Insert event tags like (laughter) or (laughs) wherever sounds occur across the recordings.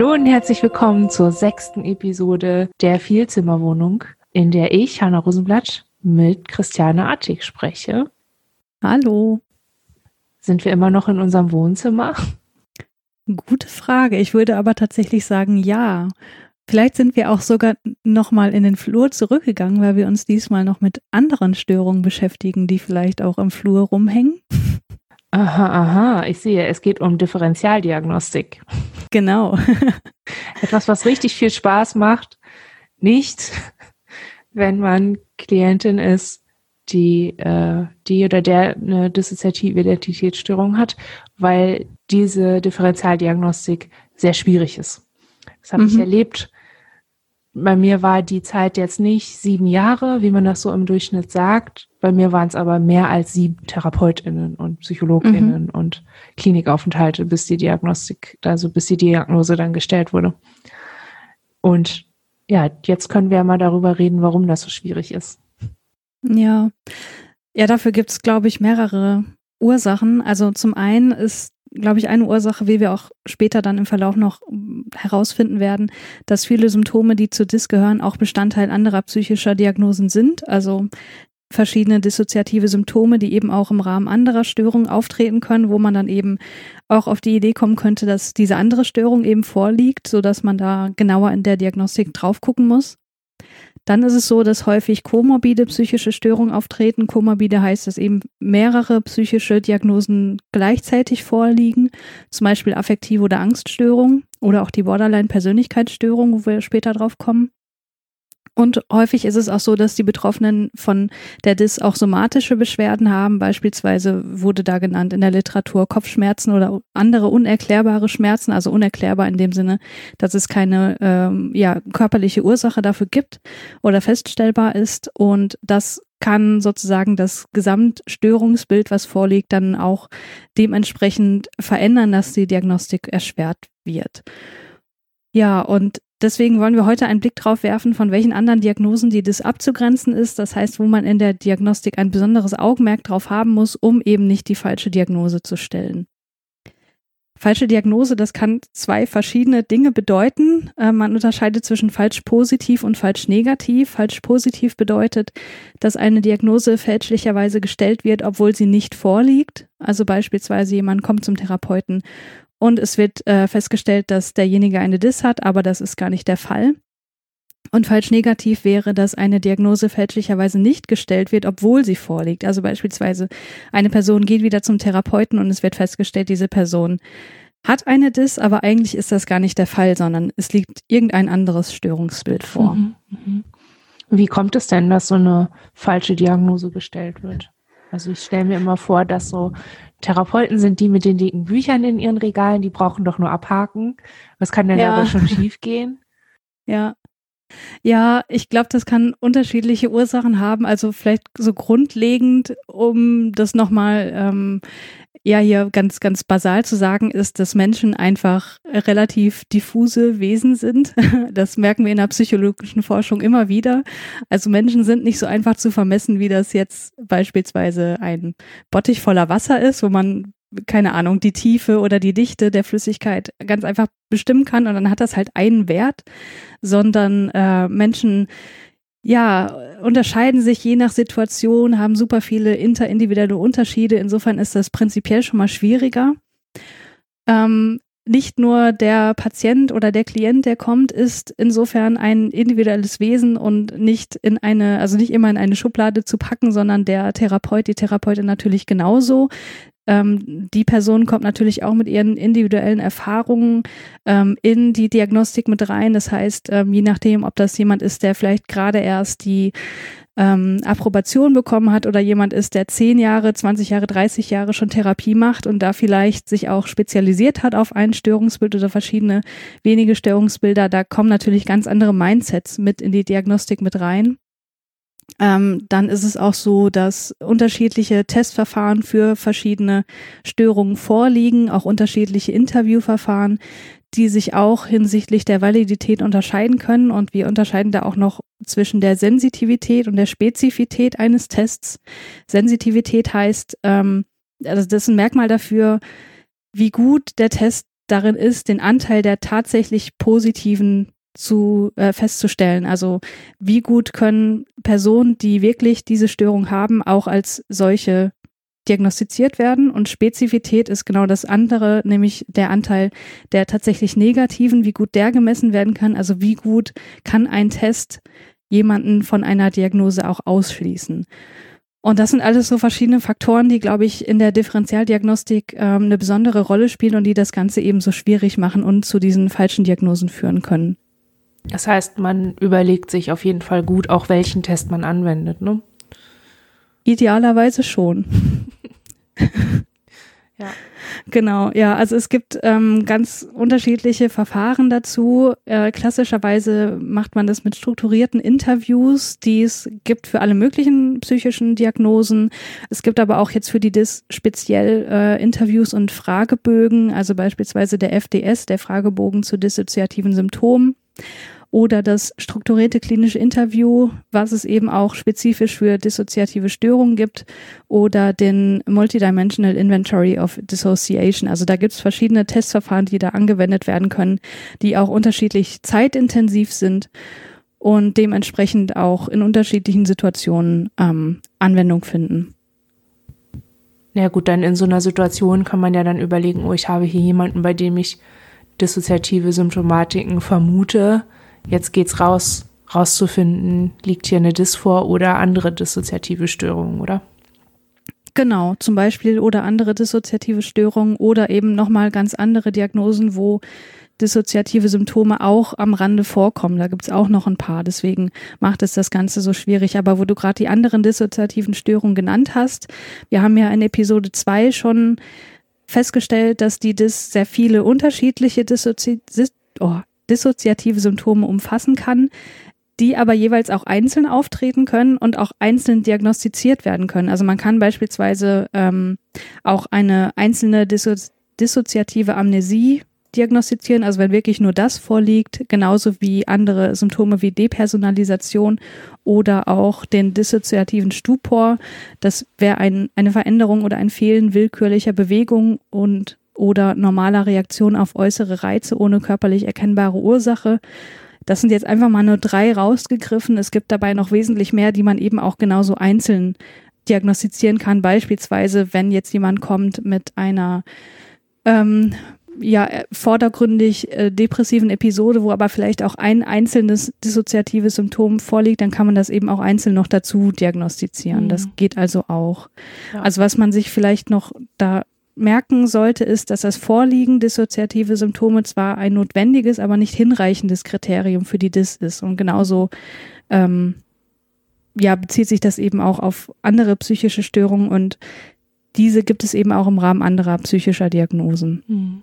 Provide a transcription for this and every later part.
Hallo und herzlich willkommen zur sechsten Episode der Vielzimmerwohnung, in der ich, Hanna Rosenblatt, mit Christiane Attig spreche. Hallo. Sind wir immer noch in unserem Wohnzimmer? Gute Frage. Ich würde aber tatsächlich sagen, ja. Vielleicht sind wir auch sogar nochmal in den Flur zurückgegangen, weil wir uns diesmal noch mit anderen Störungen beschäftigen, die vielleicht auch im Flur rumhängen. Aha, aha, ich sehe, es geht um Differentialdiagnostik. Genau. (laughs) Etwas, was richtig viel Spaß macht. Nicht, wenn man Klientin ist, die, äh, die oder der eine dissoziative Identitätsstörung hat, weil diese Differentialdiagnostik sehr schwierig ist. Das habe mhm. ich erlebt. Bei mir war die Zeit jetzt nicht sieben Jahre, wie man das so im Durchschnitt sagt. Bei mir waren es aber mehr als sieben TherapeutInnen und PsychologInnen mhm. und Klinikaufenthalte, bis die Diagnostik, also bis die Diagnose dann gestellt wurde. Und ja, jetzt können wir mal darüber reden, warum das so schwierig ist. Ja, ja, dafür gibt es, glaube ich, mehrere Ursachen. Also zum einen ist, glaube ich, eine Ursache, wie wir auch später dann im Verlauf noch herausfinden werden, dass viele Symptome, die zu DIS gehören, auch Bestandteil anderer psychischer Diagnosen sind. Also verschiedene dissoziative Symptome, die eben auch im Rahmen anderer Störungen auftreten können, wo man dann eben auch auf die Idee kommen könnte, dass diese andere Störung eben vorliegt, so dass man da genauer in der Diagnostik drauf gucken muss. Dann ist es so, dass häufig komorbide psychische Störungen auftreten. Komorbide heißt, dass eben mehrere psychische Diagnosen gleichzeitig vorliegen, zum Beispiel affektive oder Angststörungen oder auch die Borderline-Persönlichkeitsstörung, wo wir später drauf kommen. Und häufig ist es auch so, dass die Betroffenen von der DIS auch somatische Beschwerden haben. Beispielsweise wurde da genannt in der Literatur Kopfschmerzen oder andere unerklärbare Schmerzen, also unerklärbar in dem Sinne, dass es keine ähm, ja, körperliche Ursache dafür gibt oder feststellbar ist. Und das kann sozusagen das Gesamtstörungsbild, was vorliegt, dann auch dementsprechend verändern, dass die Diagnostik erschwert wird. Ja, und Deswegen wollen wir heute einen Blick drauf werfen, von welchen anderen Diagnosen die das abzugrenzen ist. Das heißt, wo man in der Diagnostik ein besonderes Augenmerk drauf haben muss, um eben nicht die falsche Diagnose zu stellen. Falsche Diagnose, das kann zwei verschiedene Dinge bedeuten. Äh, man unterscheidet zwischen falsch positiv und falsch negativ. Falsch positiv bedeutet, dass eine Diagnose fälschlicherweise gestellt wird, obwohl sie nicht vorliegt. Also beispielsweise jemand kommt zum Therapeuten und es wird äh, festgestellt, dass derjenige eine Dis hat, aber das ist gar nicht der Fall. Und falsch negativ wäre, dass eine Diagnose fälschlicherweise nicht gestellt wird, obwohl sie vorliegt. Also beispielsweise eine Person geht wieder zum Therapeuten und es wird festgestellt, diese Person hat eine Dis, aber eigentlich ist das gar nicht der Fall, sondern es liegt irgendein anderes Störungsbild vor. Mhm, mhm. Wie kommt es denn, dass so eine falsche Diagnose gestellt wird? Also ich stelle mir immer vor, dass so Therapeuten sind die mit den dicken Büchern in ihren Regalen, die brauchen doch nur abhaken. Was kann denn ja. da schon schief gehen? (laughs) Ja. Ja, ich glaube, das kann unterschiedliche Ursachen haben. Also vielleicht so grundlegend, um das nochmal ähm, ja hier ganz, ganz basal zu sagen, ist, dass Menschen einfach relativ diffuse Wesen sind. (laughs) Das merken wir in der psychologischen Forschung immer wieder. Also Menschen sind nicht so einfach zu vermessen, wie das jetzt beispielsweise ein Bottich voller Wasser ist, wo man keine Ahnung, die Tiefe oder die Dichte der Flüssigkeit ganz einfach bestimmen kann und dann hat das halt einen Wert, sondern äh, Menschen ja, unterscheiden sich je nach Situation, haben super viele interindividuelle Unterschiede. Insofern ist das prinzipiell schon mal schwieriger. Ähm, nicht nur der Patient oder der Klient, der kommt, ist insofern ein individuelles Wesen und nicht in eine, also nicht immer in eine Schublade zu packen, sondern der Therapeut, die Therapeutin natürlich genauso. Ähm, die Person kommt natürlich auch mit ihren individuellen Erfahrungen ähm, in die Diagnostik mit rein. Das heißt, ähm, je nachdem, ob das jemand ist, der vielleicht gerade erst die ähm, Approbation bekommen hat oder jemand ist, der zehn Jahre, 20 Jahre, 30 Jahre schon Therapie macht und da vielleicht sich auch spezialisiert hat auf ein Störungsbild oder verschiedene wenige Störungsbilder, da kommen natürlich ganz andere Mindsets mit in die Diagnostik mit rein. Ähm, dann ist es auch so, dass unterschiedliche Testverfahren für verschiedene Störungen vorliegen, auch unterschiedliche Interviewverfahren, die sich auch hinsichtlich der Validität unterscheiden können. Und wir unterscheiden da auch noch zwischen der Sensitivität und der Spezifität eines Tests. Sensitivität heißt, ähm, also das ist ein Merkmal dafür, wie gut der Test darin ist, den Anteil der tatsächlich positiven zu äh, festzustellen. Also wie gut können Personen, die wirklich diese Störung haben, auch als solche diagnostiziert werden und Spezifität ist genau das andere, nämlich der Anteil der tatsächlich negativen, wie gut der gemessen werden kann, also wie gut kann ein Test jemanden von einer Diagnose auch ausschließen. Und das sind alles so verschiedene Faktoren, die, glaube ich, in der Differentialdiagnostik ähm, eine besondere Rolle spielen und die das Ganze eben so schwierig machen und zu diesen falschen Diagnosen führen können. Das heißt, man überlegt sich auf jeden Fall gut, auch welchen Test man anwendet, ne? Idealerweise schon. (laughs) ja. Genau, ja, also es gibt ähm, ganz unterschiedliche Verfahren dazu. Äh, klassischerweise macht man das mit strukturierten Interviews, die es gibt für alle möglichen psychischen Diagnosen. Es gibt aber auch jetzt für die DIS speziell äh, Interviews und Fragebögen, also beispielsweise der FDS, der Fragebogen zu dissoziativen Symptomen oder das strukturierte klinische Interview, was es eben auch spezifisch für dissoziative Störungen gibt, oder den Multidimensional Inventory of Dissociation. Also da gibt es verschiedene Testverfahren, die da angewendet werden können, die auch unterschiedlich zeitintensiv sind und dementsprechend auch in unterschiedlichen Situationen ähm, Anwendung finden. Ja gut, dann in so einer Situation kann man ja dann überlegen, oh, ich habe hier jemanden, bei dem ich dissoziative Symptomatiken vermute jetzt geht's raus, rauszufinden, liegt hier eine Dis vor oder andere dissoziative Störungen, oder? Genau, zum Beispiel oder andere dissoziative Störungen oder eben nochmal ganz andere Diagnosen, wo dissoziative Symptome auch am Rande vorkommen. Da gibt's auch noch ein paar. Deswegen macht es das Ganze so schwierig. Aber wo du gerade die anderen dissoziativen Störungen genannt hast, wir haben ja in Episode zwei schon festgestellt, dass die Dis sehr viele unterschiedliche Dissozi oh, dissoziative Symptome umfassen kann, die aber jeweils auch einzeln auftreten können und auch einzeln diagnostiziert werden können. Also man kann beispielsweise ähm, auch eine einzelne disso dissoziative Amnesie diagnostizieren, also wenn wirklich nur das vorliegt, genauso wie andere Symptome wie Depersonalisation oder auch den dissoziativen Stupor. Das wäre ein, eine Veränderung oder ein Fehlen willkürlicher Bewegung und oder normaler Reaktion auf äußere Reize ohne körperlich erkennbare Ursache. Das sind jetzt einfach mal nur drei rausgegriffen. Es gibt dabei noch wesentlich mehr, die man eben auch genauso einzeln diagnostizieren kann. Beispielsweise, wenn jetzt jemand kommt mit einer ähm, ja vordergründig äh, depressiven Episode, wo aber vielleicht auch ein einzelnes dissoziatives Symptom vorliegt, dann kann man das eben auch einzeln noch dazu diagnostizieren. Mhm. Das geht also auch. Ja. Also was man sich vielleicht noch da merken sollte, ist, dass das Vorliegen dissoziative Symptome zwar ein notwendiges, aber nicht hinreichendes Kriterium für die DIS ist. Und genauso ähm, ja, bezieht sich das eben auch auf andere psychische Störungen und diese gibt es eben auch im Rahmen anderer psychischer Diagnosen. Hm.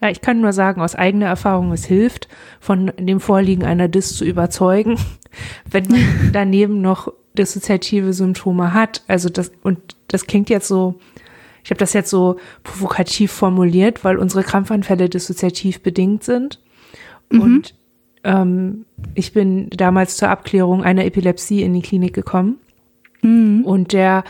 Ja, ich kann nur sagen, aus eigener Erfahrung, es hilft, von dem Vorliegen einer DIS zu überzeugen, (laughs) wenn man (laughs) daneben noch dissoziative Symptome hat. Also das, und das klingt jetzt so ich habe das jetzt so provokativ formuliert, weil unsere Krampfanfälle dissoziativ bedingt sind. Mhm. Und ähm, ich bin damals zur Abklärung einer Epilepsie in die Klinik gekommen. Mhm. Und der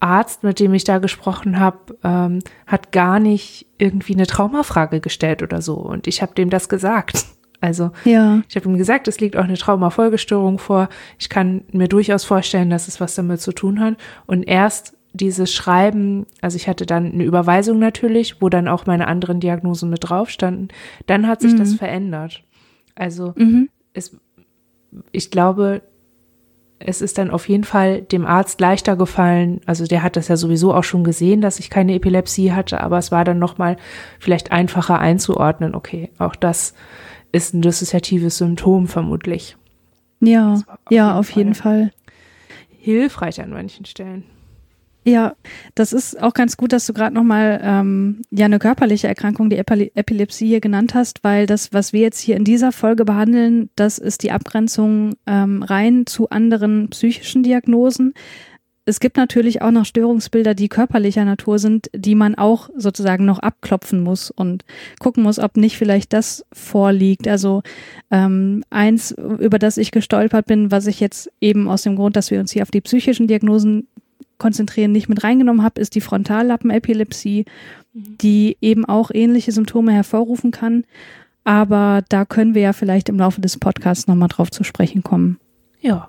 Arzt, mit dem ich da gesprochen habe, ähm, hat gar nicht irgendwie eine Traumafrage gestellt oder so. Und ich habe dem das gesagt. Also ja. ich habe ihm gesagt, es liegt auch eine Traumafolgestörung vor. Ich kann mir durchaus vorstellen, dass es was damit zu tun hat. Und erst dieses Schreiben, also ich hatte dann eine Überweisung natürlich, wo dann auch meine anderen Diagnosen mit drauf standen. Dann hat sich mhm. das verändert. Also mhm. es, ich glaube, es ist dann auf jeden Fall dem Arzt leichter gefallen. Also der hat das ja sowieso auch schon gesehen, dass ich keine Epilepsie hatte, aber es war dann nochmal vielleicht einfacher einzuordnen. Okay, auch das ist ein dissoziatives Symptom vermutlich. Ja, auf ja, jeden auf jeden Fall. Hilfreich an manchen Stellen. Ja, das ist auch ganz gut, dass du gerade nochmal ähm, ja eine körperliche Erkrankung, die Epile Epilepsie hier genannt hast, weil das, was wir jetzt hier in dieser Folge behandeln, das ist die Abgrenzung ähm, rein zu anderen psychischen Diagnosen. Es gibt natürlich auch noch Störungsbilder, die körperlicher Natur sind, die man auch sozusagen noch abklopfen muss und gucken muss, ob nicht vielleicht das vorliegt. Also ähm, eins, über das ich gestolpert bin, was ich jetzt eben aus dem Grund, dass wir uns hier auf die psychischen Diagnosen konzentrieren nicht mit reingenommen habe, ist die Frontallappenepilepsie, mhm. die eben auch ähnliche Symptome hervorrufen kann. Aber da können wir ja vielleicht im Laufe des Podcasts nochmal drauf zu sprechen kommen. Ja.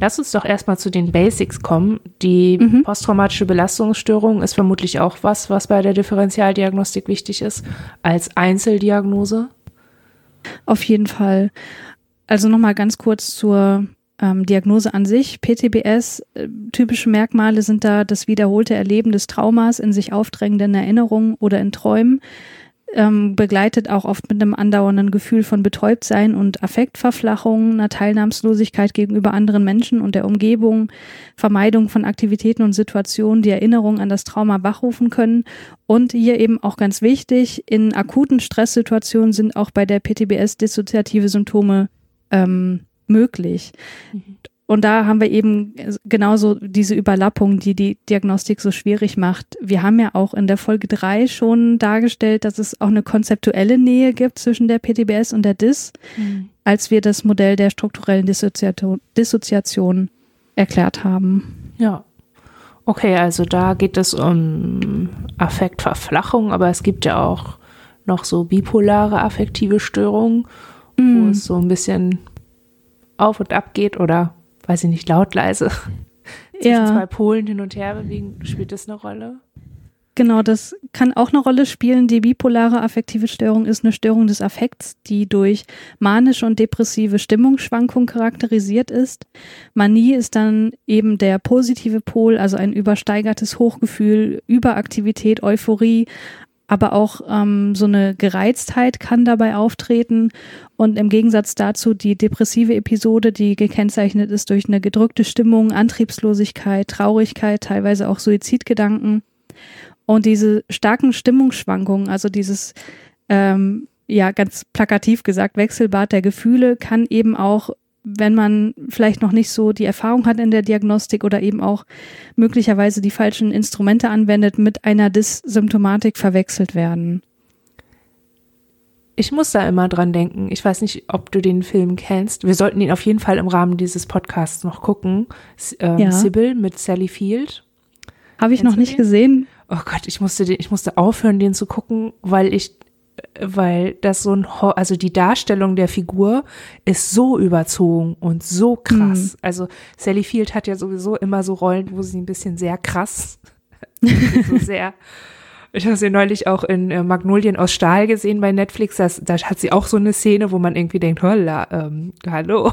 Lass uns doch erstmal zu den Basics kommen. Die mhm. posttraumatische Belastungsstörung ist vermutlich auch was, was bei der Differentialdiagnostik wichtig ist, als Einzeldiagnose. Auf jeden Fall. Also nochmal ganz kurz zur ähm, Diagnose an sich. PTBS, äh, typische Merkmale sind da das wiederholte Erleben des Traumas in sich aufdrängenden Erinnerungen oder in Träumen ähm, begleitet auch oft mit einem andauernden Gefühl von Betäubtsein und Affektverflachung, einer Teilnahmslosigkeit gegenüber anderen Menschen und der Umgebung, Vermeidung von Aktivitäten und Situationen, die Erinnerung an das Trauma wachrufen können. Und hier eben auch ganz wichtig, in akuten Stresssituationen sind auch bei der PTBS dissoziative Symptome ähm, möglich. Mhm. Und da haben wir eben genauso diese Überlappung, die die Diagnostik so schwierig macht. Wir haben ja auch in der Folge drei schon dargestellt, dass es auch eine konzeptuelle Nähe gibt zwischen der PTBS und der DIS, mhm. als wir das Modell der strukturellen Dissoziation, Dissoziation erklärt haben. Ja. Okay, also da geht es um Affektverflachung, aber es gibt ja auch noch so bipolare affektive Störungen, mhm. wo es so ein bisschen auf und ab geht oder weiß ich nicht, laut, leise (laughs) zwischen ja. zwei Polen hin und her bewegen, spielt das eine Rolle? Genau, das kann auch eine Rolle spielen. Die bipolare affektive Störung ist eine Störung des Affekts, die durch manische und depressive Stimmungsschwankungen charakterisiert ist. Manie ist dann eben der positive Pol, also ein übersteigertes Hochgefühl, Überaktivität, Euphorie, aber auch ähm, so eine Gereiztheit kann dabei auftreten. Und im Gegensatz dazu die depressive Episode, die gekennzeichnet ist durch eine gedrückte Stimmung, Antriebslosigkeit, Traurigkeit, teilweise auch Suizidgedanken. Und diese starken Stimmungsschwankungen, also dieses, ähm, ja, ganz plakativ gesagt, Wechselbad der Gefühle kann eben auch wenn man vielleicht noch nicht so die Erfahrung hat in der Diagnostik oder eben auch möglicherweise die falschen Instrumente anwendet, mit einer Dyssymptomatik verwechselt werden. Ich muss da immer dran denken. Ich weiß nicht, ob du den Film kennst. Wir sollten ihn auf jeden Fall im Rahmen dieses Podcasts noch gucken. Ähm, ja. Sybil mit Sally Field. Habe ich Kennst noch nicht gesehen. Oh Gott, ich musste, den, ich musste aufhören, den zu gucken, weil ich weil das so ein, also die Darstellung der Figur ist so überzogen und so krass. Mhm. Also Sally Field hat ja sowieso immer so Rollen, wo sie ein bisschen sehr krass, (laughs) so sehr, ich habe sie neulich auch in äh, Magnolien aus Stahl gesehen bei Netflix. Das, da hat sie auch so eine Szene, wo man irgendwie denkt, holla, ähm, hallo.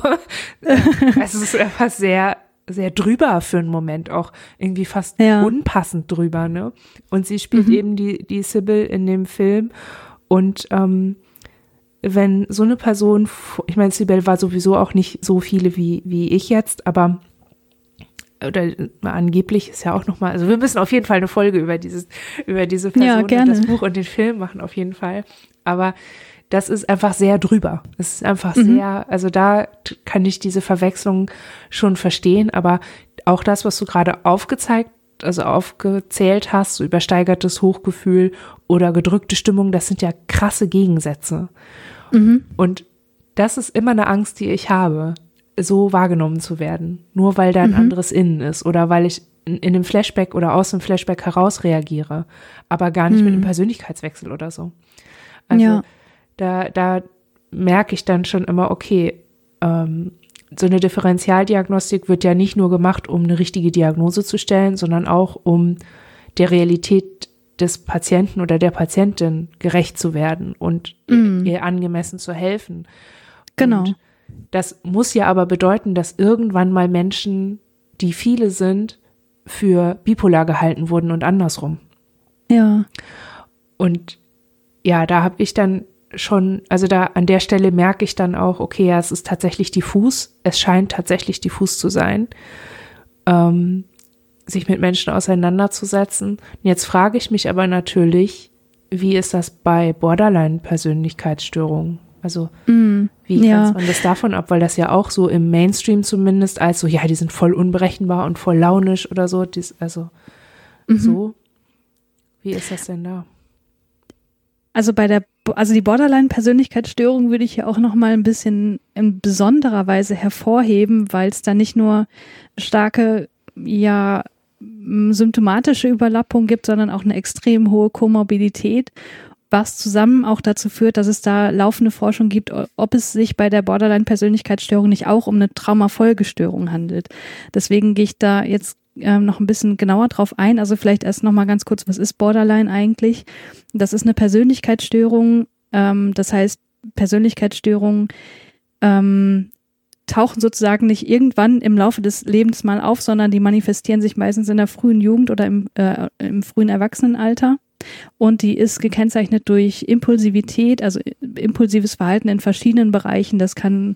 (laughs) es ist einfach sehr, sehr drüber für einen Moment, auch irgendwie fast ja. unpassend drüber, ne? Und sie spielt mhm. eben die, die Sybil in dem Film und ähm, wenn so eine Person, ich meine, Sibel war sowieso auch nicht so viele wie, wie ich jetzt, aber oder angeblich ist ja auch nochmal, also wir müssen auf jeden Fall eine Folge über dieses, über diese Person ja, und das Buch und den Film machen, auf jeden Fall. Aber das ist einfach sehr drüber. Es ist einfach mhm. sehr, also da kann ich diese Verwechslung schon verstehen, aber auch das, was du gerade aufgezeigt also aufgezählt hast, so übersteigertes Hochgefühl oder gedrückte Stimmung, das sind ja krasse Gegensätze. Mhm. Und das ist immer eine Angst, die ich habe, so wahrgenommen zu werden. Nur weil da ein mhm. anderes Innen ist oder weil ich in, in dem Flashback oder aus dem Flashback heraus reagiere, aber gar nicht mhm. mit einem Persönlichkeitswechsel oder so. Also ja. da, da merke ich dann schon immer, okay, ähm, so eine Differentialdiagnostik wird ja nicht nur gemacht, um eine richtige Diagnose zu stellen, sondern auch um der Realität des Patienten oder der Patientin gerecht zu werden und mm. ihr angemessen zu helfen. Genau. Und das muss ja aber bedeuten, dass irgendwann mal Menschen, die viele sind, für bipolar gehalten wurden und andersrum. Ja. Und ja, da habe ich dann schon, also da an der Stelle merke ich dann auch, okay, ja, es ist tatsächlich diffus. Es scheint tatsächlich diffus zu sein, ähm, sich mit Menschen auseinanderzusetzen. Und jetzt frage ich mich aber natürlich, wie ist das bei Borderline-Persönlichkeitsstörungen? Also mm, wie ja. grenzt man das davon ab? Weil das ja auch so im Mainstream zumindest als so, ja, die sind voll unberechenbar und voll launisch oder so. Dies, also mhm. so. Wie ist das denn da? Also bei der, also die Borderline-Persönlichkeitsstörung würde ich hier auch noch mal ein bisschen in besonderer Weise hervorheben, weil es da nicht nur starke, ja, symptomatische Überlappung gibt, sondern auch eine extrem hohe Komorbidität, was zusammen auch dazu führt, dass es da laufende Forschung gibt, ob es sich bei der Borderline-Persönlichkeitsstörung nicht auch um eine Traumafolgestörung handelt. Deswegen gehe ich da jetzt ähm, noch ein bisschen genauer drauf ein. Also vielleicht erst noch mal ganz kurz, was ist Borderline eigentlich? Das ist eine Persönlichkeitsstörung. Ähm, das heißt, Persönlichkeitsstörungen ähm, tauchen sozusagen nicht irgendwann im Laufe des Lebens mal auf, sondern die manifestieren sich meistens in der frühen Jugend oder im, äh, im frühen Erwachsenenalter. Und die ist gekennzeichnet durch Impulsivität, also impulsives Verhalten in verschiedenen Bereichen. Das kann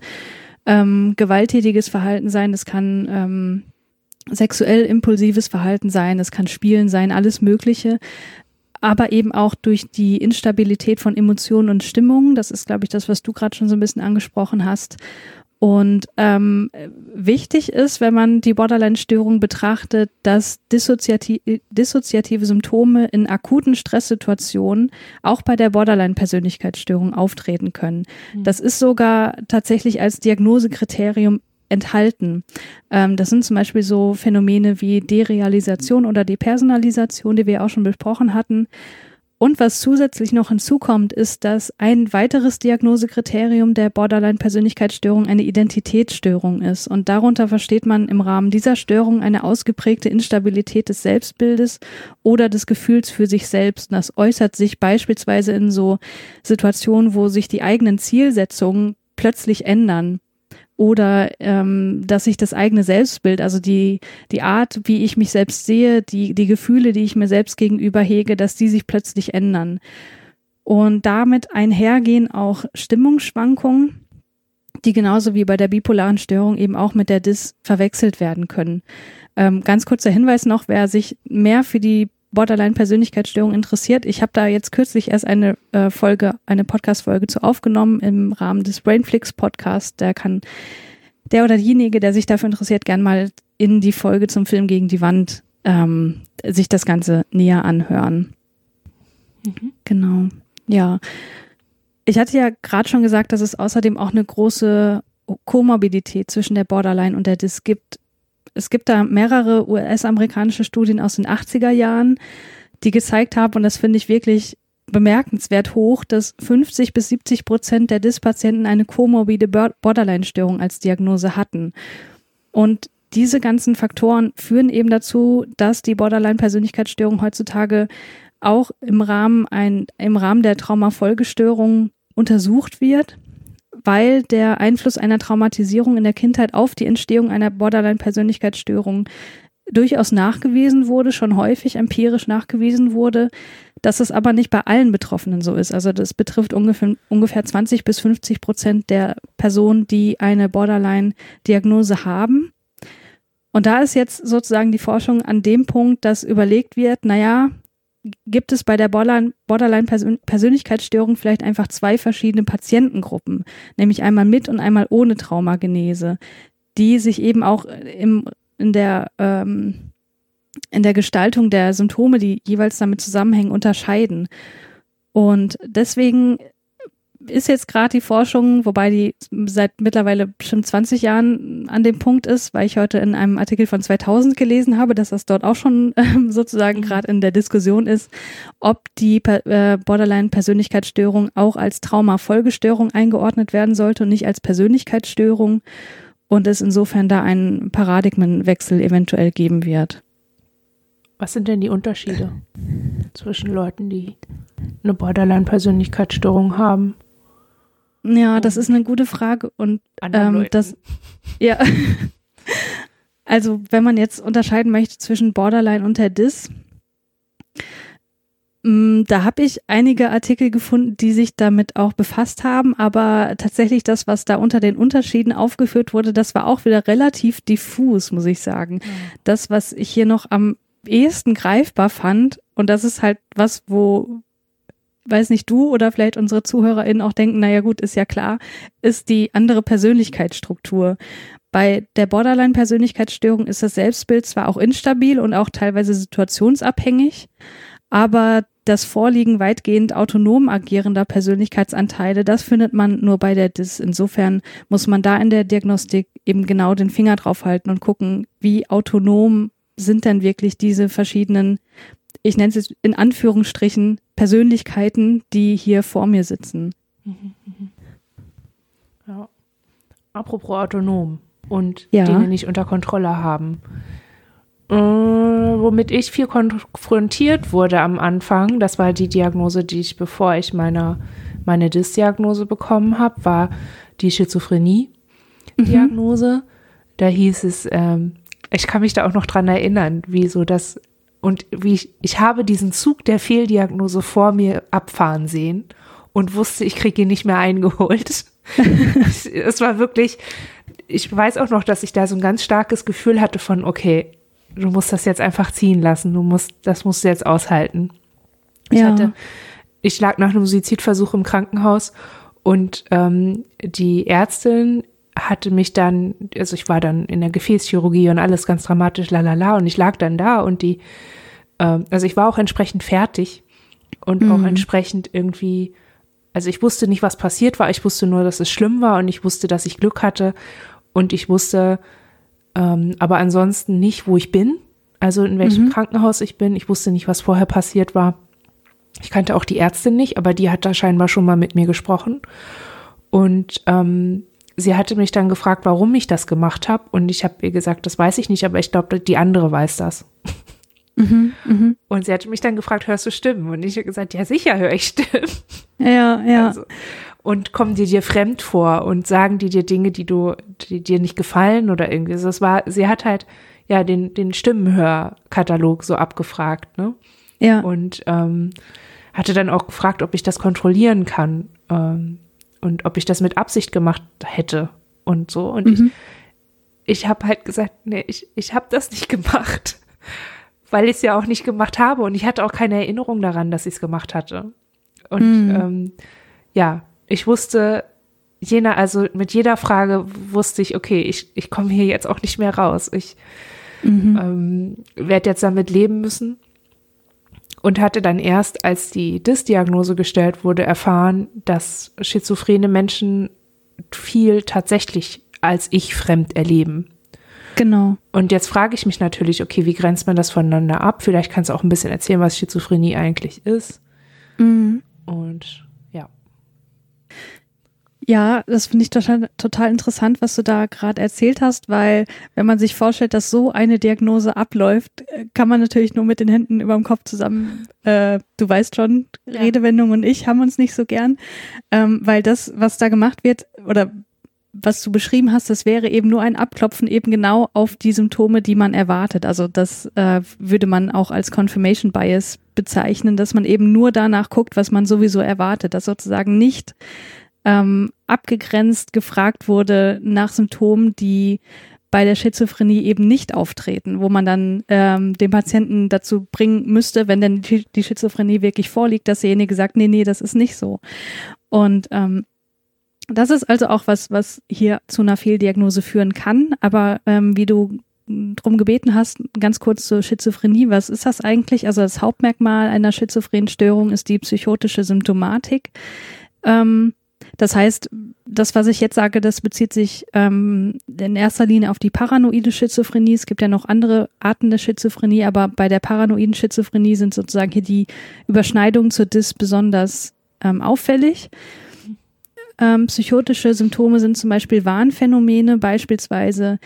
ähm, gewalttätiges Verhalten sein, das kann ähm, sexuell impulsives Verhalten sein, das kann Spielen sein, alles Mögliche. Aber eben auch durch die Instabilität von Emotionen und Stimmungen. Das ist, glaube ich, das, was du gerade schon so ein bisschen angesprochen hast. Und ähm, wichtig ist, wenn man die Borderline-Störung betrachtet, dass dissoziati dissoziative Symptome in akuten Stresssituationen auch bei der Borderline-Persönlichkeitsstörung auftreten können. Mhm. Das ist sogar tatsächlich als Diagnosekriterium enthalten. Ähm, das sind zum Beispiel so Phänomene wie Derealisation oder Depersonalisation, die wir auch schon besprochen hatten. Und was zusätzlich noch hinzukommt, ist, dass ein weiteres Diagnosekriterium der Borderline-Persönlichkeitsstörung eine Identitätsstörung ist. Und darunter versteht man im Rahmen dieser Störung eine ausgeprägte Instabilität des Selbstbildes oder des Gefühls für sich selbst. Das äußert sich beispielsweise in so Situationen, wo sich die eigenen Zielsetzungen plötzlich ändern oder ähm, dass sich das eigene Selbstbild, also die, die Art, wie ich mich selbst sehe, die, die Gefühle, die ich mir selbst gegenüber hege, dass die sich plötzlich ändern. Und damit einhergehen auch Stimmungsschwankungen, die genauso wie bei der bipolaren Störung eben auch mit der DIS verwechselt werden können. Ähm, ganz kurzer Hinweis noch, wer sich mehr für die Borderline-Persönlichkeitsstörung interessiert, ich habe da jetzt kürzlich erst eine äh, Folge, eine Podcast-Folge zu aufgenommen im Rahmen des Brainflix-Podcasts. Der kann der oder diejenige, der sich dafür interessiert, gern mal in die Folge zum Film gegen die Wand ähm, sich das Ganze näher anhören. Mhm. Genau. Ja. Ich hatte ja gerade schon gesagt, dass es außerdem auch eine große Komorbidität zwischen der Borderline und der DIS gibt es gibt da mehrere US-amerikanische Studien aus den 80er Jahren, die gezeigt haben, und das finde ich wirklich bemerkenswert hoch, dass 50 bis 70 Prozent der DIS-Patienten eine komorbide Borderline-Störung als Diagnose hatten. Und diese ganzen Faktoren führen eben dazu, dass die Borderline-Persönlichkeitsstörung heutzutage auch im Rahmen, ein, im Rahmen der Traumafolgestörung untersucht wird weil der Einfluss einer Traumatisierung in der Kindheit auf die Entstehung einer Borderline-Persönlichkeitsstörung durchaus nachgewiesen wurde, schon häufig empirisch nachgewiesen wurde, dass es aber nicht bei allen Betroffenen so ist. Also das betrifft ungefähr, ungefähr 20 bis 50 Prozent der Personen, die eine Borderline-Diagnose haben. Und da ist jetzt sozusagen die Forschung an dem Punkt, dass überlegt wird, naja, gibt es bei der Borderline-Persönlichkeitsstörung vielleicht einfach zwei verschiedene Patientengruppen, nämlich einmal mit und einmal ohne Traumagenese, die sich eben auch im, in der ähm, in der Gestaltung der Symptome, die jeweils damit zusammenhängen, unterscheiden. Und deswegen ist jetzt gerade die Forschung, wobei die seit mittlerweile bestimmt 20 Jahren an dem Punkt ist, weil ich heute in einem Artikel von 2000 gelesen habe, dass das dort auch schon äh, sozusagen mhm. gerade in der Diskussion ist, ob die äh, Borderline-Persönlichkeitsstörung auch als Traumafolgestörung eingeordnet werden sollte und nicht als Persönlichkeitsstörung und es insofern da einen Paradigmenwechsel eventuell geben wird. Was sind denn die Unterschiede zwischen Leuten, die eine Borderline-Persönlichkeitsstörung haben ja, das ist eine gute Frage und ähm, das ja. (laughs) also, wenn man jetzt unterscheiden möchte zwischen Borderline und der DIS, mm, da habe ich einige Artikel gefunden, die sich damit auch befasst haben, aber tatsächlich das, was da unter den Unterschieden aufgeführt wurde, das war auch wieder relativ diffus, muss ich sagen. Das, was ich hier noch am ehesten greifbar fand, und das ist halt was, wo weiß nicht, du oder vielleicht unsere ZuhörerInnen auch denken, naja gut, ist ja klar, ist die andere Persönlichkeitsstruktur. Bei der Borderline-Persönlichkeitsstörung ist das Selbstbild zwar auch instabil und auch teilweise situationsabhängig, aber das Vorliegen weitgehend autonom agierender Persönlichkeitsanteile, das findet man nur bei der DIS. Insofern muss man da in der Diagnostik eben genau den Finger drauf halten und gucken, wie autonom sind denn wirklich diese verschiedenen, ich nenne es jetzt in Anführungsstrichen, Persönlichkeiten, die hier vor mir sitzen. Mhm, mhm. Ja. Apropos autonom und ja. Dinge nicht unter Kontrolle haben. Äh, womit ich viel konfrontiert wurde am Anfang, das war die Diagnose, die ich, bevor ich meine, meine Dis-Diagnose bekommen habe, war die Schizophrenie-Diagnose. Mhm. Da hieß es, ähm, ich kann mich da auch noch dran erinnern, wie so das und wie ich, ich habe diesen Zug der Fehldiagnose vor mir abfahren sehen und wusste, ich kriege ihn nicht mehr eingeholt. (laughs) es war wirklich, ich weiß auch noch, dass ich da so ein ganz starkes Gefühl hatte von, okay, du musst das jetzt einfach ziehen lassen, du musst, das musst du jetzt aushalten. Ich ja. hatte, ich lag nach einem Suizidversuch im Krankenhaus und ähm, die Ärztin hatte mich dann, also ich war dann in der Gefäßchirurgie und alles ganz dramatisch, lalala, und ich lag dann da und die, äh, also ich war auch entsprechend fertig und mhm. auch entsprechend irgendwie, also ich wusste nicht, was passiert war, ich wusste nur, dass es schlimm war und ich wusste, dass ich Glück hatte und ich wusste ähm, aber ansonsten nicht, wo ich bin, also in welchem mhm. Krankenhaus ich bin. Ich wusste nicht, was vorher passiert war. Ich kannte auch die Ärztin nicht, aber die hat da scheinbar schon mal mit mir gesprochen. Und ähm, sie hatte mich dann gefragt, warum ich das gemacht habe. Und ich habe ihr gesagt, das weiß ich nicht, aber ich glaube, die andere weiß das. (laughs) Mhm, mh. Und sie hatte mich dann gefragt, hörst du Stimmen? Und ich habe gesagt, ja sicher höre ich Stimmen. Ja, ja. Also, und kommen die dir fremd vor und sagen die dir Dinge, die du, die dir nicht gefallen oder irgendwie. Also das war, sie hat halt ja den, den Stimmenhörkatalog so abgefragt, ne? Ja. Und ähm, hatte dann auch gefragt, ob ich das kontrollieren kann. Ähm, und ob ich das mit Absicht gemacht hätte und so. Und mhm. ich, ich habe halt gesagt, nee, ich, ich habe das nicht gemacht, (laughs) weil ich es ja auch nicht gemacht habe und ich hatte auch keine Erinnerung daran, dass ich es gemacht hatte. Und mhm. ähm, ja, ich wusste, jener, also mit jeder Frage wusste ich, okay, ich, ich komme hier jetzt auch nicht mehr raus. Ich mhm. ähm, werde jetzt damit leben müssen und hatte dann erst, als die DIS-Diagnose gestellt wurde, erfahren, dass schizophrene Menschen viel tatsächlich als ich fremd erleben. Genau. Und jetzt frage ich mich natürlich, okay, wie grenzt man das voneinander ab? Vielleicht kannst du auch ein bisschen erzählen, was Schizophrenie eigentlich ist. Mhm. Und ja, das finde ich total, total interessant, was du da gerade erzählt hast, weil wenn man sich vorstellt, dass so eine Diagnose abläuft, äh, kann man natürlich nur mit den Händen über dem Kopf zusammen, äh, du weißt schon, ja. Redewendung und ich haben uns nicht so gern, ähm, weil das, was da gemacht wird oder was du beschrieben hast, das wäre eben nur ein Abklopfen eben genau auf die Symptome, die man erwartet. Also das äh, würde man auch als Confirmation Bias bezeichnen, dass man eben nur danach guckt, was man sowieso erwartet, dass sozusagen nicht ähm, abgegrenzt gefragt wurde nach Symptomen, die bei der Schizophrenie eben nicht auftreten, wo man dann ähm, den Patienten dazu bringen müsste, wenn denn die Schizophrenie wirklich vorliegt, dass derjenige sagt, nee, nee, das ist nicht so. Und ähm, das ist also auch was, was hier zu einer Fehldiagnose führen kann. Aber ähm, wie du drum gebeten hast, ganz kurz zur Schizophrenie. Was ist das eigentlich? Also das Hauptmerkmal einer schizophrenen Störung ist die psychotische Symptomatik. Ähm, das heißt, das, was ich jetzt sage, das bezieht sich ähm, in erster Linie auf die paranoide Schizophrenie. Es gibt ja noch andere Arten der Schizophrenie, aber bei der paranoiden Schizophrenie sind sozusagen hier die Überschneidungen zur DIS besonders ähm, auffällig. Ähm, psychotische Symptome sind zum Beispiel Warnphänomene, beispielsweise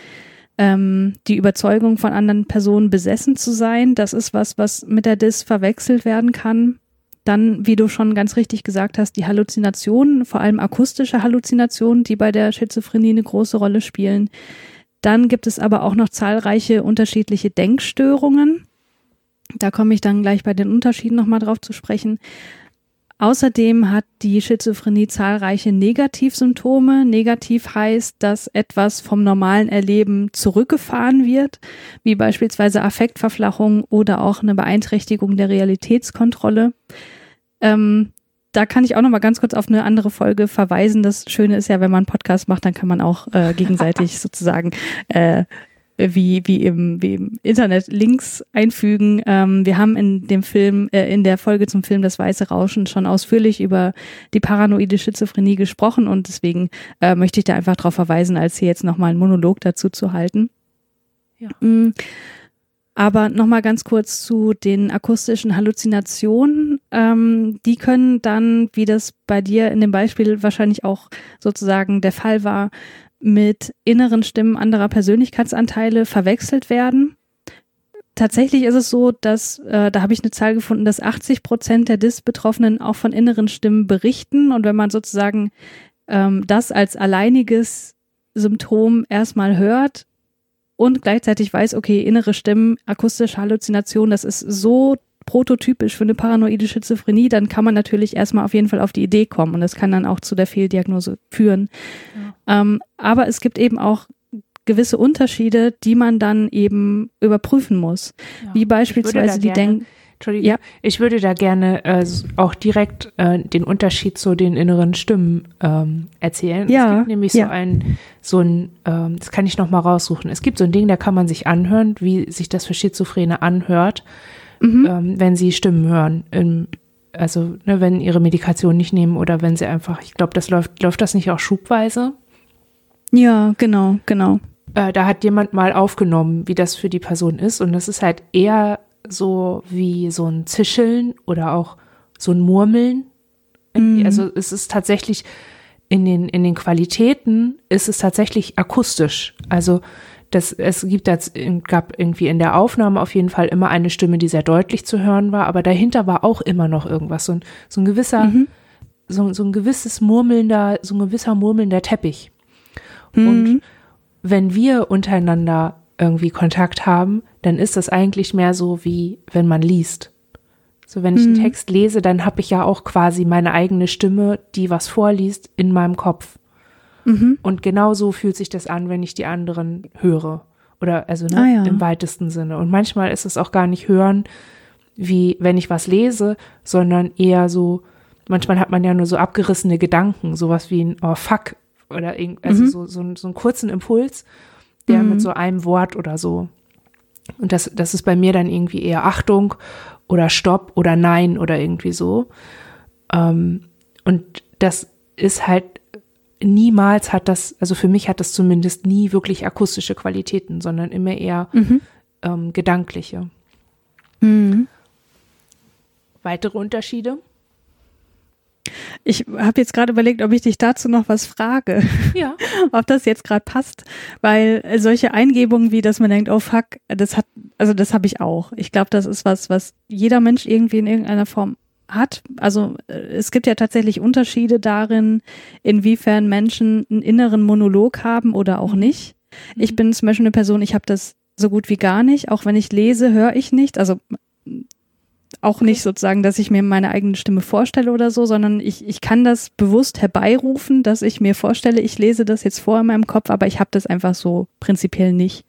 ähm, die Überzeugung von anderen Personen besessen zu sein. Das ist was, was mit der DIS verwechselt werden kann. Dann, wie du schon ganz richtig gesagt hast, die Halluzinationen, vor allem akustische Halluzinationen, die bei der Schizophrenie eine große Rolle spielen. Dann gibt es aber auch noch zahlreiche unterschiedliche Denkstörungen. Da komme ich dann gleich bei den Unterschieden nochmal drauf zu sprechen. Außerdem hat die Schizophrenie zahlreiche Negativsymptome. Negativ heißt, dass etwas vom normalen Erleben zurückgefahren wird, wie beispielsweise Affektverflachung oder auch eine Beeinträchtigung der Realitätskontrolle. Ähm, da kann ich auch noch mal ganz kurz auf eine andere Folge verweisen. Das Schöne ist ja, wenn man einen Podcast macht, dann kann man auch äh, gegenseitig (laughs) sozusagen äh, wie, wie, im, wie im Internet Links einfügen. Ähm, wir haben in dem Film, äh, in der Folge zum Film Das Weiße Rauschen schon ausführlich über die paranoide Schizophrenie gesprochen und deswegen äh, möchte ich da einfach darauf verweisen, als hier jetzt nochmal einen Monolog dazu zu halten. Ja. Mm. Aber nochmal ganz kurz zu den akustischen Halluzinationen. Ähm, die können dann, wie das bei dir in dem Beispiel wahrscheinlich auch sozusagen der Fall war, mit inneren Stimmen anderer Persönlichkeitsanteile verwechselt werden. Tatsächlich ist es so, dass, äh, da habe ich eine Zahl gefunden, dass 80 Prozent der DIS-Betroffenen auch von inneren Stimmen berichten. Und wenn man sozusagen ähm, das als alleiniges Symptom erstmal hört, und gleichzeitig weiß, okay, innere Stimmen, akustische Halluzination, das ist so prototypisch für eine paranoide Schizophrenie, dann kann man natürlich erstmal auf jeden Fall auf die Idee kommen und das kann dann auch zu der Fehldiagnose führen. Ja. Ähm, aber es gibt eben auch gewisse Unterschiede, die man dann eben überprüfen muss. Ja. Wie beispielsweise die Denk Entschuldigung, ja. ich würde da gerne äh, auch direkt äh, den Unterschied zu den inneren Stimmen ähm, erzählen. Ja. Es gibt nämlich ja. so ein, so ein, ähm, das kann ich noch mal raussuchen. Es gibt so ein Ding, da kann man sich anhören, wie sich das für Schizophrene anhört, mhm. ähm, wenn sie Stimmen hören. Im, also ne, wenn ihre Medikation nicht nehmen oder wenn sie einfach, ich glaube, das läuft, läuft das nicht auch schubweise? Ja, genau, genau. Äh, da hat jemand mal aufgenommen, wie das für die Person ist und das ist halt eher so wie so ein Zischeln oder auch so ein Murmeln. Mhm. Also es ist tatsächlich in den, in den Qualitäten ist es tatsächlich akustisch. Also das, es gibt das, gab irgendwie in der Aufnahme auf jeden Fall immer eine Stimme, die sehr deutlich zu hören war, aber dahinter war auch immer noch irgendwas, so ein, so ein gewisser, mhm. so, so ein gewisses murmelnder, so ein gewisser murmelnder Teppich. Mhm. Und wenn wir untereinander irgendwie Kontakt haben, dann ist das eigentlich mehr so wie wenn man liest. So wenn ich mhm. einen Text lese, dann habe ich ja auch quasi meine eigene Stimme, die was vorliest, in meinem Kopf. Mhm. Und genau so fühlt sich das an, wenn ich die anderen höre. Oder also ne, ah, ja. im weitesten Sinne. Und manchmal ist es auch gar nicht hören, wie wenn ich was lese, sondern eher so, manchmal hat man ja nur so abgerissene Gedanken, sowas wie ein Oh fuck oder irgend, also mhm. so, so, so einen kurzen Impuls der mhm. mit so einem Wort oder so. Und das, das ist bei mir dann irgendwie eher Achtung oder Stopp oder Nein oder irgendwie so. Ähm, und das ist halt niemals hat das, also für mich hat das zumindest nie wirklich akustische Qualitäten, sondern immer eher mhm. ähm, gedankliche. Mhm. Weitere Unterschiede? Ich habe jetzt gerade überlegt, ob ich dich dazu noch was frage. Ja. (laughs) ob das jetzt gerade passt, weil solche Eingebungen wie, dass man denkt, oh fuck, das hat, also das habe ich auch. Ich glaube, das ist was, was jeder Mensch irgendwie in irgendeiner Form hat. Also äh, es gibt ja tatsächlich Unterschiede darin, inwiefern Menschen einen inneren Monolog haben oder auch mhm. nicht. Ich mhm. bin zum Beispiel eine Person, ich habe das so gut wie gar nicht. Auch wenn ich lese, höre ich nicht. Also auch nicht sozusagen, dass ich mir meine eigene Stimme vorstelle oder so, sondern ich, ich kann das bewusst herbeirufen, dass ich mir vorstelle, ich lese das jetzt vor in meinem Kopf, aber ich habe das einfach so prinzipiell nicht.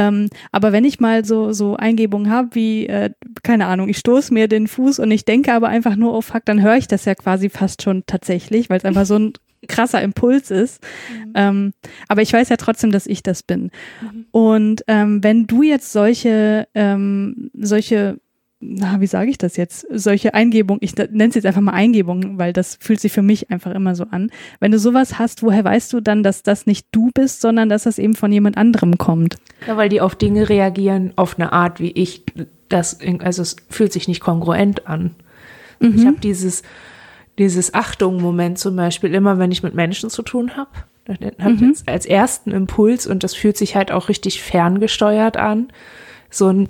Ähm, aber wenn ich mal so, so Eingebungen habe, wie, äh, keine Ahnung, ich stoße mir den Fuß und ich denke aber einfach nur, oh fuck, dann höre ich das ja quasi fast schon tatsächlich, weil es einfach so ein (laughs) krasser Impuls ist. Mhm. Ähm, aber ich weiß ja trotzdem, dass ich das bin. Mhm. Und ähm, wenn du jetzt solche, ähm, solche na, wie sage ich das jetzt? Solche Eingebungen, ich nenne es jetzt einfach mal Eingebungen, weil das fühlt sich für mich einfach immer so an. Wenn du sowas hast, woher weißt du dann, dass das nicht du bist, sondern dass das eben von jemand anderem kommt? Ja, weil die auf Dinge reagieren auf eine Art, wie ich das, also es fühlt sich nicht kongruent an. Mhm. Ich habe dieses, dieses Achtung-Moment zum Beispiel immer, wenn ich mit Menschen zu tun habe. Ich mhm. jetzt als ersten Impuls und das fühlt sich halt auch richtig ferngesteuert an. So ein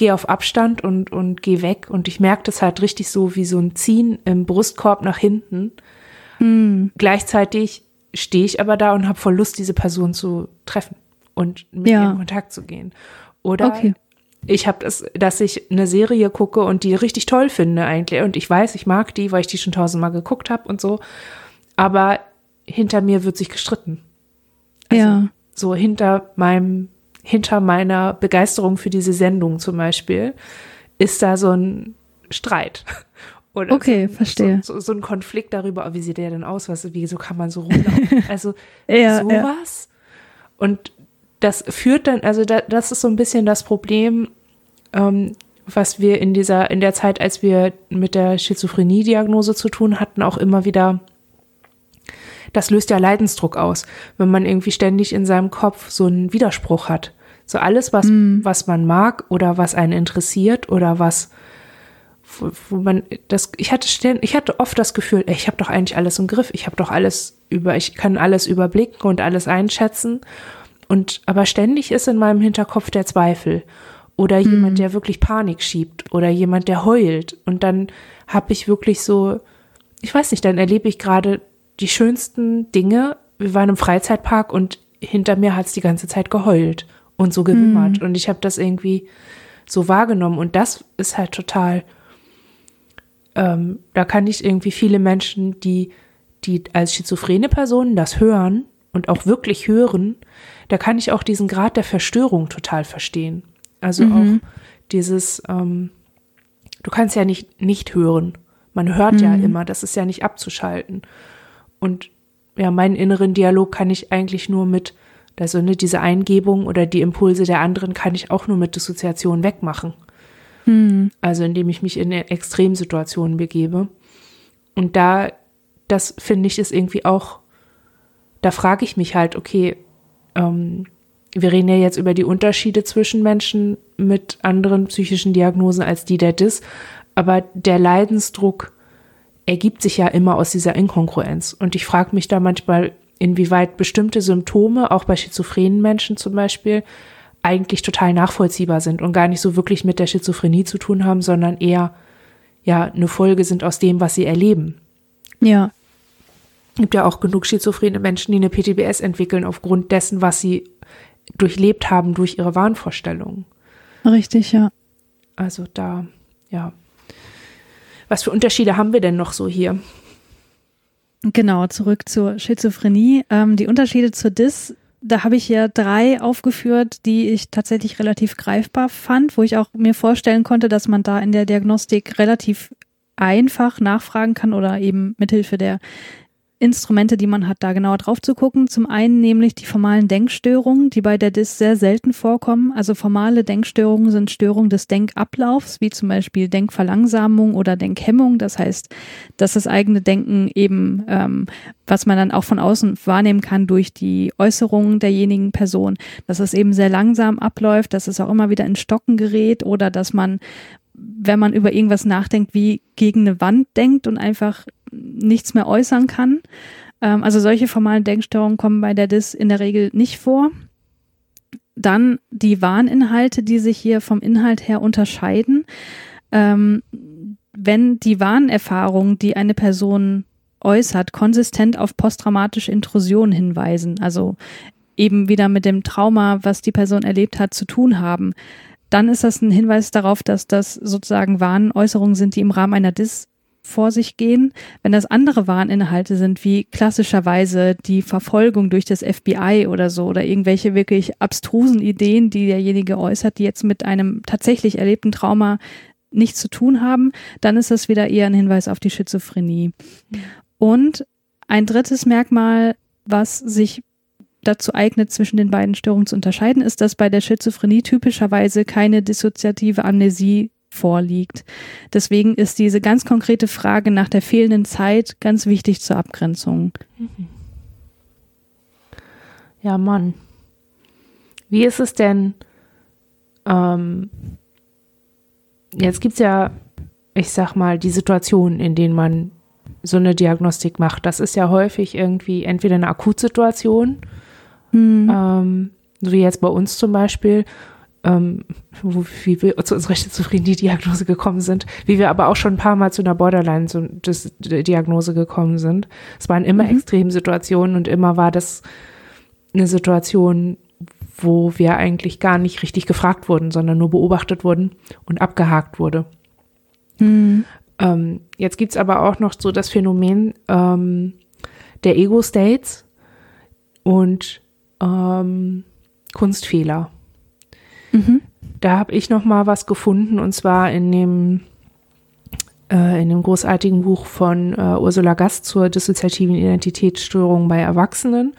geh auf Abstand und, und geh weg. Und ich merke das halt richtig so wie so ein Ziehen im Brustkorb nach hinten. Mhm. Gleichzeitig stehe ich aber da und habe voll Lust, diese Person zu treffen und mit ja. ihr in Kontakt zu gehen. Oder okay. ich habe das, dass ich eine Serie gucke und die richtig toll finde eigentlich. Und ich weiß, ich mag die, weil ich die schon tausendmal geguckt habe und so. Aber hinter mir wird sich gestritten. Also ja. So hinter meinem hinter meiner Begeisterung für diese Sendung zum Beispiel ist da so ein Streit. (laughs) Oder okay, so, verstehe. So, so, ein Konflikt darüber, oh, wie sieht der denn aus? Was, wieso kann man so rumlaufen? (laughs) Also ja, sowas. Ja. Und das führt dann, also da, das ist so ein bisschen das Problem, ähm, was wir in dieser, in der Zeit, als wir mit der Schizophrenie-Diagnose zu tun hatten, auch immer wieder das löst ja Leidensdruck aus, wenn man irgendwie ständig in seinem Kopf so einen Widerspruch hat So alles, was, mm. was man mag oder was einen interessiert oder was, wo, wo man das, ich hatte ständig, ich hatte oft das Gefühl, ey, ich habe doch eigentlich alles im Griff, ich habe doch alles über, ich kann alles überblicken und alles einschätzen. Und aber ständig ist in meinem Hinterkopf der Zweifel oder jemand, mm. der wirklich Panik schiebt oder jemand, der heult. Und dann habe ich wirklich so, ich weiß nicht, dann erlebe ich gerade die schönsten Dinge. Wir waren im Freizeitpark und hinter mir hat es die ganze Zeit geheult und so gewimmert. Mm. Und ich habe das irgendwie so wahrgenommen. Und das ist halt total, ähm, da kann ich irgendwie viele Menschen, die, die als schizophrene Personen das hören und auch wirklich hören, da kann ich auch diesen Grad der Verstörung total verstehen. Also mhm. auch dieses, ähm, du kannst ja nicht nicht hören. Man hört mhm. ja immer, das ist ja nicht abzuschalten. Und ja, meinen inneren Dialog kann ich eigentlich nur mit, also ne, diese Eingebung oder die Impulse der anderen kann ich auch nur mit Dissoziation wegmachen. Mhm. Also indem ich mich in Extremsituationen begebe. Und da, das finde ich ist irgendwie auch, da frage ich mich halt, okay, ähm, wir reden ja jetzt über die Unterschiede zwischen Menschen mit anderen psychischen Diagnosen als die der DIS, aber der Leidensdruck ergibt sich ja immer aus dieser Inkongruenz. Und ich frage mich da manchmal, inwieweit bestimmte Symptome, auch bei schizophrenen Menschen zum Beispiel, eigentlich total nachvollziehbar sind und gar nicht so wirklich mit der Schizophrenie zu tun haben, sondern eher ja eine Folge sind aus dem, was sie erleben. Ja. Es gibt ja auch genug schizophrene Menschen, die eine PTBS entwickeln aufgrund dessen, was sie durchlebt haben durch ihre Wahnvorstellungen. Richtig, ja. Also da, ja. Was für Unterschiede haben wir denn noch so hier? Genau, zurück zur Schizophrenie. Ähm, die Unterschiede zur DIS, da habe ich ja drei aufgeführt, die ich tatsächlich relativ greifbar fand, wo ich auch mir vorstellen konnte, dass man da in der Diagnostik relativ einfach nachfragen kann oder eben mithilfe der Instrumente, die man hat, da genauer drauf zu gucken. Zum einen nämlich die formalen Denkstörungen, die bei der DIS sehr selten vorkommen. Also formale Denkstörungen sind Störungen des Denkablaufs, wie zum Beispiel Denkverlangsamung oder Denkhemmung. Das heißt, dass das eigene Denken eben, ähm, was man dann auch von außen wahrnehmen kann durch die Äußerungen derjenigen Person, dass es eben sehr langsam abläuft, dass es auch immer wieder in Stocken gerät oder dass man wenn man über irgendwas nachdenkt, wie gegen eine Wand denkt und einfach nichts mehr äußern kann. Ähm, also solche formalen Denkstörungen kommen bei der DIS in der Regel nicht vor. Dann die Warninhalte, die sich hier vom Inhalt her unterscheiden. Ähm, wenn die Warnerfahrungen, die eine Person äußert, konsistent auf posttraumatische Intrusion hinweisen, also eben wieder mit dem Trauma, was die Person erlebt hat, zu tun haben, dann ist das ein Hinweis darauf, dass das sozusagen Warnäußerungen sind, die im Rahmen einer DIS vor sich gehen. Wenn das andere Warninhalte sind, wie klassischerweise die Verfolgung durch das FBI oder so oder irgendwelche wirklich abstrusen Ideen, die derjenige äußert, die jetzt mit einem tatsächlich erlebten Trauma nichts zu tun haben, dann ist das wieder eher ein Hinweis auf die Schizophrenie. Und ein drittes Merkmal, was sich dazu eignet, zwischen den beiden Störungen zu unterscheiden, ist, dass bei der Schizophrenie typischerweise keine dissoziative Amnesie vorliegt. Deswegen ist diese ganz konkrete Frage nach der fehlenden Zeit ganz wichtig zur Abgrenzung. Mhm. Ja, Mann. Wie ist es denn? Ähm, jetzt gibt es ja, ich sag mal, die Situationen, in denen man so eine Diagnostik macht. Das ist ja häufig irgendwie entweder eine Akutsituation, mhm. ähm, so wie jetzt bei uns zum Beispiel, ähm, wo, wie wir zu unserer Schizophrenie-Diagnose gekommen sind, wie wir aber auch schon ein paar Mal zu einer Borderline-Diagnose gekommen sind. Es waren immer mhm. Extremsituationen und immer war das eine Situation, wo wir eigentlich gar nicht richtig gefragt wurden, sondern nur beobachtet wurden und abgehakt wurde. Mhm. Ähm, jetzt gibt's aber auch noch so das Phänomen ähm, der Ego-States und ähm, Kunstfehler. Mhm. Da habe ich noch mal was gefunden und zwar in dem äh, in dem großartigen Buch von äh, Ursula Gast zur dissoziativen Identitätsstörung bei Erwachsenen.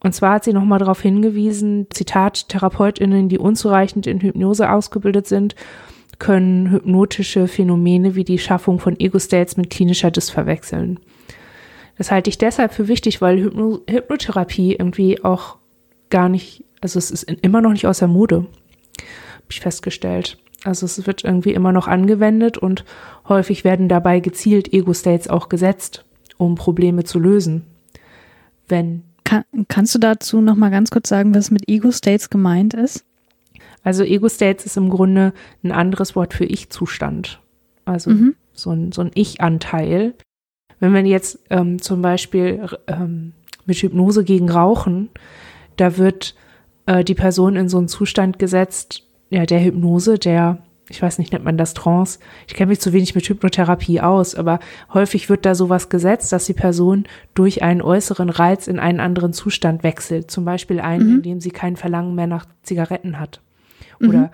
Und zwar hat sie noch mal darauf hingewiesen, Zitat, TherapeutInnen, die unzureichend in Hypnose ausgebildet sind, können hypnotische Phänomene wie die Schaffung von Ego-States mit klinischer Dis verwechseln. Das halte ich deshalb für wichtig, weil Hypno Hypnotherapie irgendwie auch gar nicht Also es ist immer noch nicht aus der Mode, habe ich festgestellt. Also es wird irgendwie immer noch angewendet und häufig werden dabei gezielt Ego-States auch gesetzt, um Probleme zu lösen. Wenn Kann, kannst du dazu noch mal ganz kurz sagen, was mit Ego-States gemeint ist? Also Ego-States ist im Grunde ein anderes Wort für Ich-Zustand. Also mhm. so ein, so ein Ich-Anteil. Wenn man jetzt ähm, zum Beispiel ähm, mit Hypnose gegen Rauchen, da wird äh, die Person in so einen Zustand gesetzt, ja, der Hypnose, der, ich weiß nicht, nennt man das Trance. Ich kenne mich zu wenig mit Hypnotherapie aus, aber häufig wird da sowas gesetzt, dass die Person durch einen äußeren Reiz in einen anderen Zustand wechselt. Zum Beispiel einen, mhm. in dem sie kein Verlangen mehr nach Zigaretten hat. Oder mhm.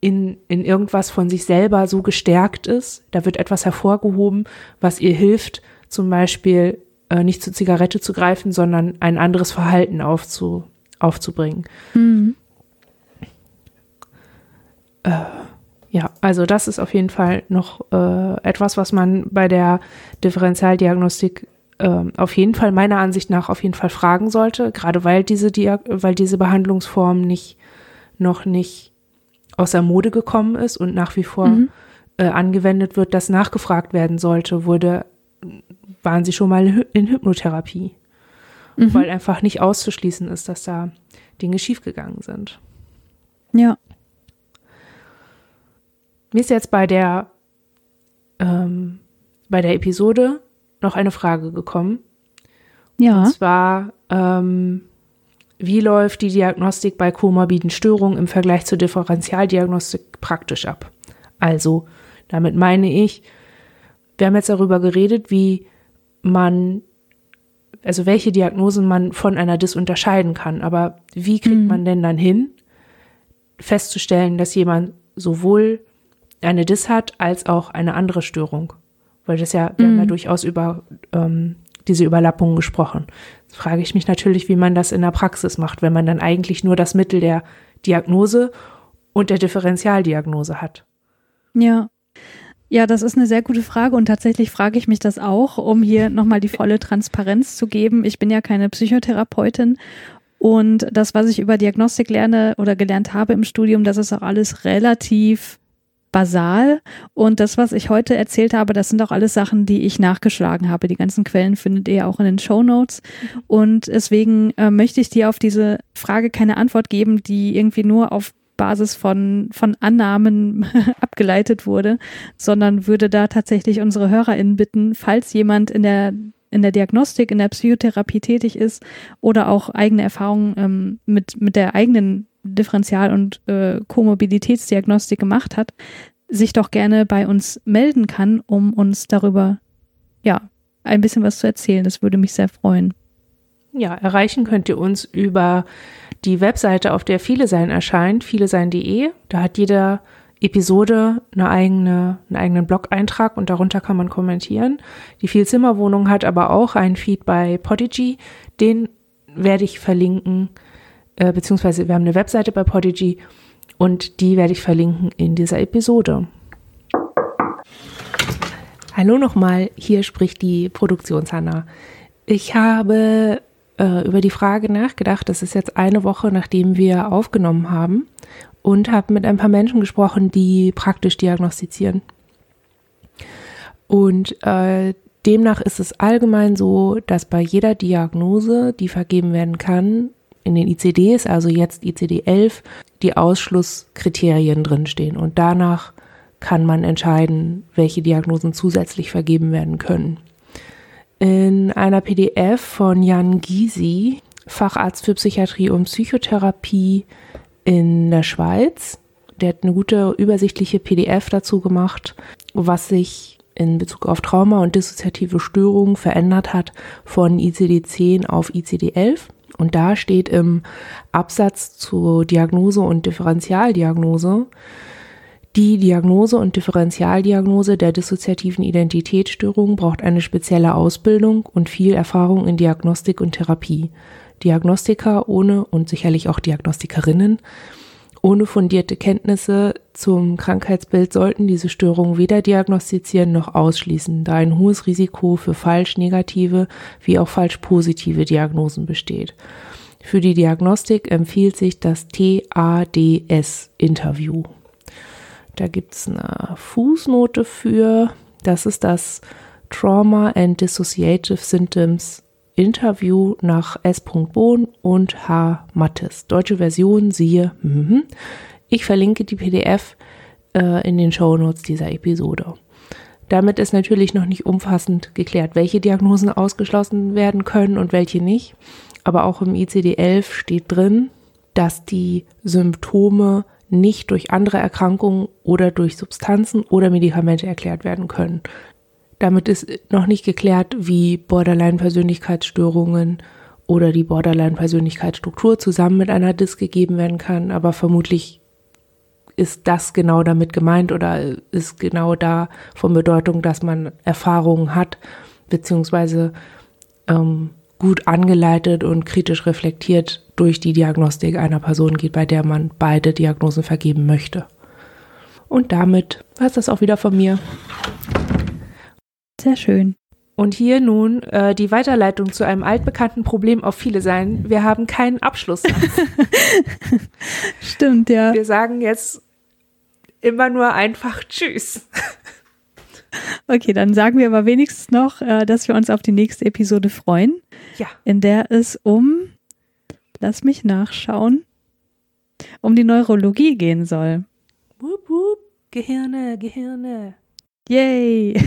in, in irgendwas von sich selber so gestärkt ist. Da wird etwas hervorgehoben, was ihr hilft, zum Beispiel äh, nicht zur Zigarette zu greifen, sondern ein anderes Verhalten aufzu, aufzubringen. Mhm. Äh, ja, also das ist auf jeden Fall noch äh, etwas, was man bei der Differentialdiagnostik äh, auf jeden Fall meiner Ansicht nach auf jeden Fall fragen sollte, gerade weil diese, Diag weil diese Behandlungsform nicht noch nicht aus der Mode gekommen ist und nach wie vor mhm. äh, angewendet wird, dass nachgefragt werden sollte, wurde, waren sie schon mal in Hypnotherapie. Mhm. Weil einfach nicht auszuschließen ist, dass da Dinge schiefgegangen sind. Ja. Mir ist jetzt bei der, ähm, bei der Episode noch eine Frage gekommen. Ja. Und zwar, ähm, wie läuft die Diagnostik bei komorbiden Störungen im Vergleich zur Differentialdiagnostik praktisch ab? Also, damit meine ich, wir haben jetzt darüber geredet, wie man, also welche Diagnosen man von einer Dis unterscheiden kann. Aber wie kriegt mhm. man denn dann hin, festzustellen, dass jemand sowohl eine Dis hat, als auch eine andere Störung. Weil das ja, wir mhm. haben ja mhm. durchaus über ähm, diese Überlappungen gesprochen. Jetzt frage ich mich natürlich, wie man das in der Praxis macht, wenn man dann eigentlich nur das Mittel der Diagnose und der Differentialdiagnose hat. Ja. Ja, das ist eine sehr gute Frage und tatsächlich frage ich mich das auch, um hier nochmal die volle Transparenz zu geben. Ich bin ja keine Psychotherapeutin und das, was ich über Diagnostik lerne oder gelernt habe im Studium, das ist auch alles relativ basal. Und das, was ich heute erzählt habe, das sind auch alles Sachen, die ich nachgeschlagen habe. Die ganzen Quellen findet ihr auch in den Show Notes. Und deswegen äh, möchte ich dir auf diese Frage keine Antwort geben, die irgendwie nur auf Basis von, von Annahmen (laughs) abgeleitet wurde, sondern würde da tatsächlich unsere HörerInnen bitten, falls jemand in der in der Diagnostik, in der Psychotherapie tätig ist oder auch eigene Erfahrungen ähm, mit, mit der eigenen Differential- und äh, Komorbiditätsdiagnostik gemacht hat, sich doch gerne bei uns melden kann, um uns darüber, ja, ein bisschen was zu erzählen. Das würde mich sehr freuen. Ja, erreichen könnt ihr uns über die Webseite, auf der viele sein erscheint, vielesein.de. Da hat jede Episode eine eigene, einen eigenen Blog-Eintrag und darunter kann man kommentieren. Die Vielzimmerwohnung hat aber auch einen Feed bei Podigy. Den werde ich verlinken äh, beziehungsweise wir haben eine Webseite bei Podigy und die werde ich verlinken in dieser Episode. Hallo nochmal, hier spricht die Produktionshanna. Ich habe äh, über die Frage nachgedacht, das ist jetzt eine Woche, nachdem wir aufgenommen haben und habe mit ein paar Menschen gesprochen, die praktisch diagnostizieren. Und äh, demnach ist es allgemein so, dass bei jeder Diagnose, die vergeben werden kann, in den ICDs, also jetzt ICD 11, die Ausschlusskriterien drinstehen. Und danach kann man entscheiden, welche Diagnosen zusätzlich vergeben werden können. In einer PDF von Jan Gysi, Facharzt für Psychiatrie und Psychotherapie in der Schweiz, der hat eine gute übersichtliche PDF dazu gemacht, was sich in Bezug auf Trauma und dissoziative Störungen verändert hat von ICD-10 auf ICD-11. Und da steht im Absatz zur Diagnose und Differentialdiagnose, die Diagnose und Differentialdiagnose der dissoziativen Identitätsstörung braucht eine spezielle Ausbildung und viel Erfahrung in Diagnostik und Therapie. Diagnostiker ohne und sicherlich auch Diagnostikerinnen ohne fundierte Kenntnisse zum Krankheitsbild sollten diese Störungen weder diagnostizieren noch ausschließen, da ein hohes Risiko für falsch negative wie auch falsch positive Diagnosen besteht. Für die Diagnostik empfiehlt sich das TADS-Interview. Da gibt es eine Fußnote für. Das ist das Trauma and Dissociative Symptoms Interview nach S. Bohn und H. Mattes. Deutsche Version siehe. Mhm. Ich verlinke die PDF äh, in den Shownotes dieser Episode. Damit ist natürlich noch nicht umfassend geklärt, welche Diagnosen ausgeschlossen werden können und welche nicht. Aber auch im ICD-11 steht drin, dass die Symptome nicht durch andere Erkrankungen oder durch Substanzen oder Medikamente erklärt werden können. Damit ist noch nicht geklärt, wie Borderline-Persönlichkeitsstörungen oder die Borderline-Persönlichkeitsstruktur zusammen mit einer DIS gegeben werden kann, aber vermutlich ist das genau damit gemeint oder ist genau da von Bedeutung, dass man Erfahrungen hat, beziehungsweise ähm, gut angeleitet und kritisch reflektiert durch die Diagnostik einer Person geht, bei der man beide Diagnosen vergeben möchte. Und damit war es das auch wieder von mir. Sehr schön. Und hier nun äh, die Weiterleitung zu einem altbekannten Problem auf viele sein. Wir haben keinen Abschluss. (laughs) Stimmt, ja. Wir sagen jetzt immer nur einfach Tschüss. Okay, dann sagen wir aber wenigstens noch, äh, dass wir uns auf die nächste Episode freuen. Ja. In der es um, lass mich nachschauen, um die Neurologie gehen soll. Wup, wup. Gehirne, Gehirne. Yay! (laughs)